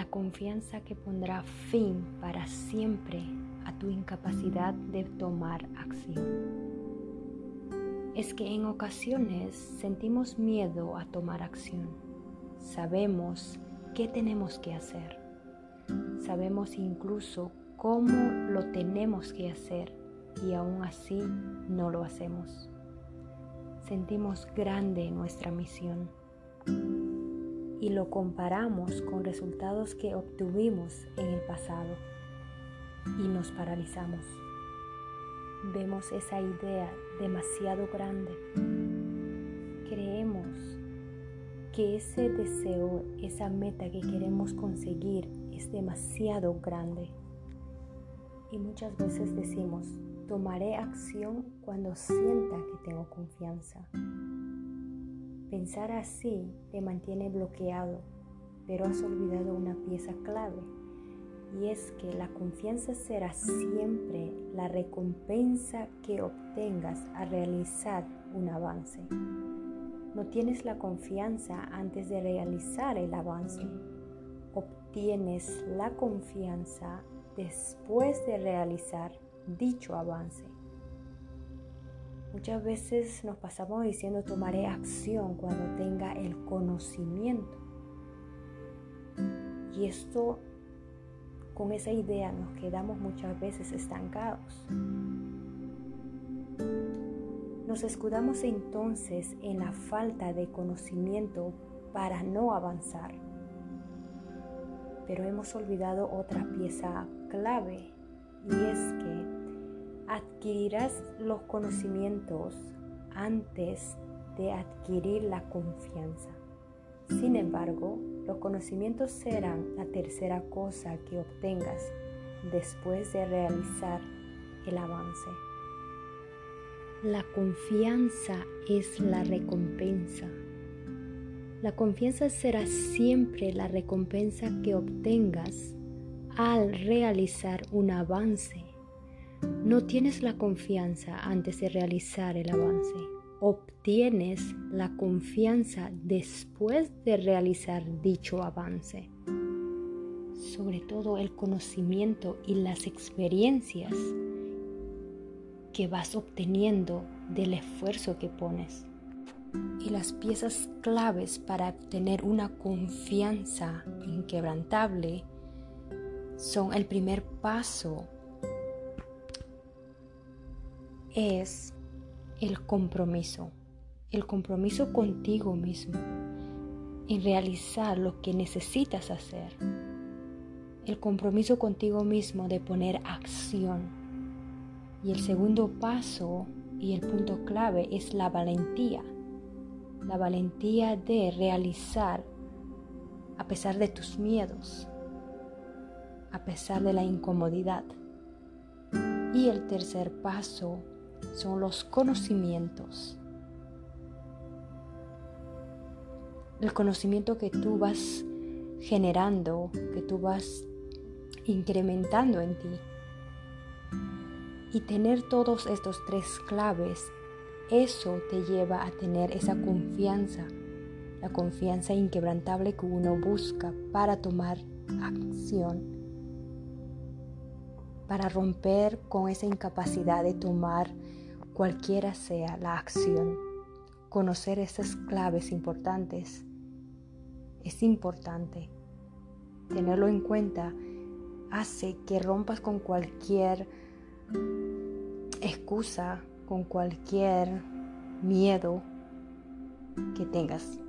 la confianza que pondrá fin para siempre a tu incapacidad de tomar acción. Es que en ocasiones sentimos miedo a tomar acción. Sabemos qué tenemos que hacer. Sabemos incluso cómo lo tenemos que hacer y aún así no lo hacemos. Sentimos grande nuestra misión y lo comparamos con resultados que obtuvimos en el pasado y nos paralizamos. Vemos esa idea demasiado grande. Creemos que ese deseo, esa meta que queremos conseguir es demasiado grande. Y muchas veces decimos, tomaré acción cuando sienta que tengo confianza. Pensar así te mantiene bloqueado, pero has olvidado una pieza clave, y es que la confianza será siempre la recompensa que obtengas al realizar un avance. No tienes la confianza antes de realizar el avance, obtienes la confianza después de realizar dicho avance. Muchas veces nos pasamos diciendo tomaré acción cuando tenga el conocimiento. Y esto, con esa idea, nos quedamos muchas veces estancados. Nos escudamos entonces en la falta de conocimiento para no avanzar. Pero hemos olvidado otra pieza clave y es que adquirirás los conocimientos antes de adquirir la confianza. Sin embargo, los conocimientos serán la tercera cosa que obtengas después de realizar el avance. La confianza es la recompensa. La confianza será siempre la recompensa que obtengas al realizar un avance no tienes la confianza antes de realizar el avance. Obtienes la confianza después de realizar dicho avance. Sobre todo el conocimiento y las experiencias que vas obteniendo del esfuerzo que pones. Y las piezas claves para obtener una confianza inquebrantable son el primer paso es el compromiso, el compromiso contigo mismo, en realizar lo que necesitas hacer, el compromiso contigo mismo de poner acción. Y el segundo paso y el punto clave es la valentía, la valentía de realizar a pesar de tus miedos, a pesar de la incomodidad. Y el tercer paso son los conocimientos. El conocimiento que tú vas generando, que tú vas incrementando en ti. Y tener todos estos tres claves, eso te lleva a tener esa confianza, la confianza inquebrantable que uno busca para tomar acción para romper con esa incapacidad de tomar cualquiera sea la acción. Conocer esas claves importantes es importante. Tenerlo en cuenta hace que rompas con cualquier excusa, con cualquier miedo que tengas.